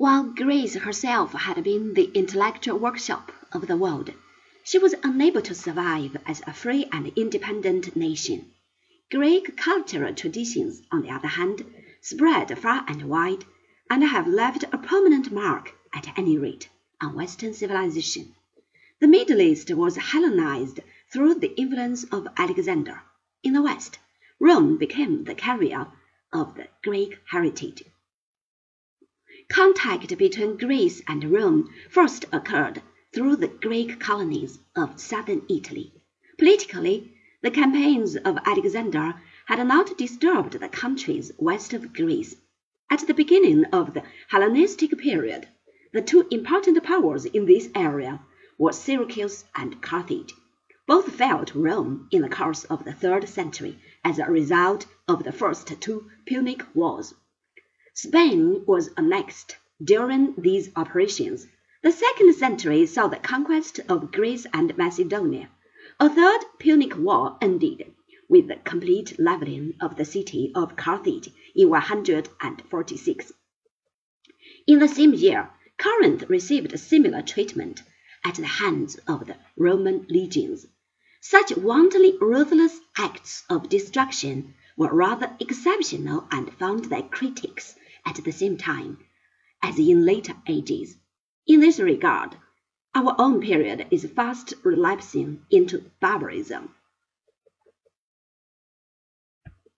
While Greece herself had been the intellectual workshop of the world, she was unable to survive as a free and independent nation. Greek cultural traditions, on the other hand, spread far and wide, and have left a permanent mark, at any rate, on Western civilization. The Middle East was Hellenized through the influence of Alexander. In the West, Rome became the carrier of the Greek heritage. Contact between Greece and Rome first occurred through the Greek colonies of southern Italy. Politically, the campaigns of Alexander had not disturbed the countries west of Greece. At the beginning of the Hellenistic period, the two important powers in this area were Syracuse and Carthage. Both fell to Rome in the course of the third century as a result of the first two Punic Wars. Spain was annexed during these operations. The second century saw the conquest of Greece and Macedonia. A third Punic War ended with the complete leveling of the city of Carthage in 146. In the same year, Corinth received similar treatment at the hands of the Roman legions. Such wantonly ruthless acts of destruction were rather exceptional and found their critics at the same time as in later ages. In this regard, our own period is fast relapsing into barbarism.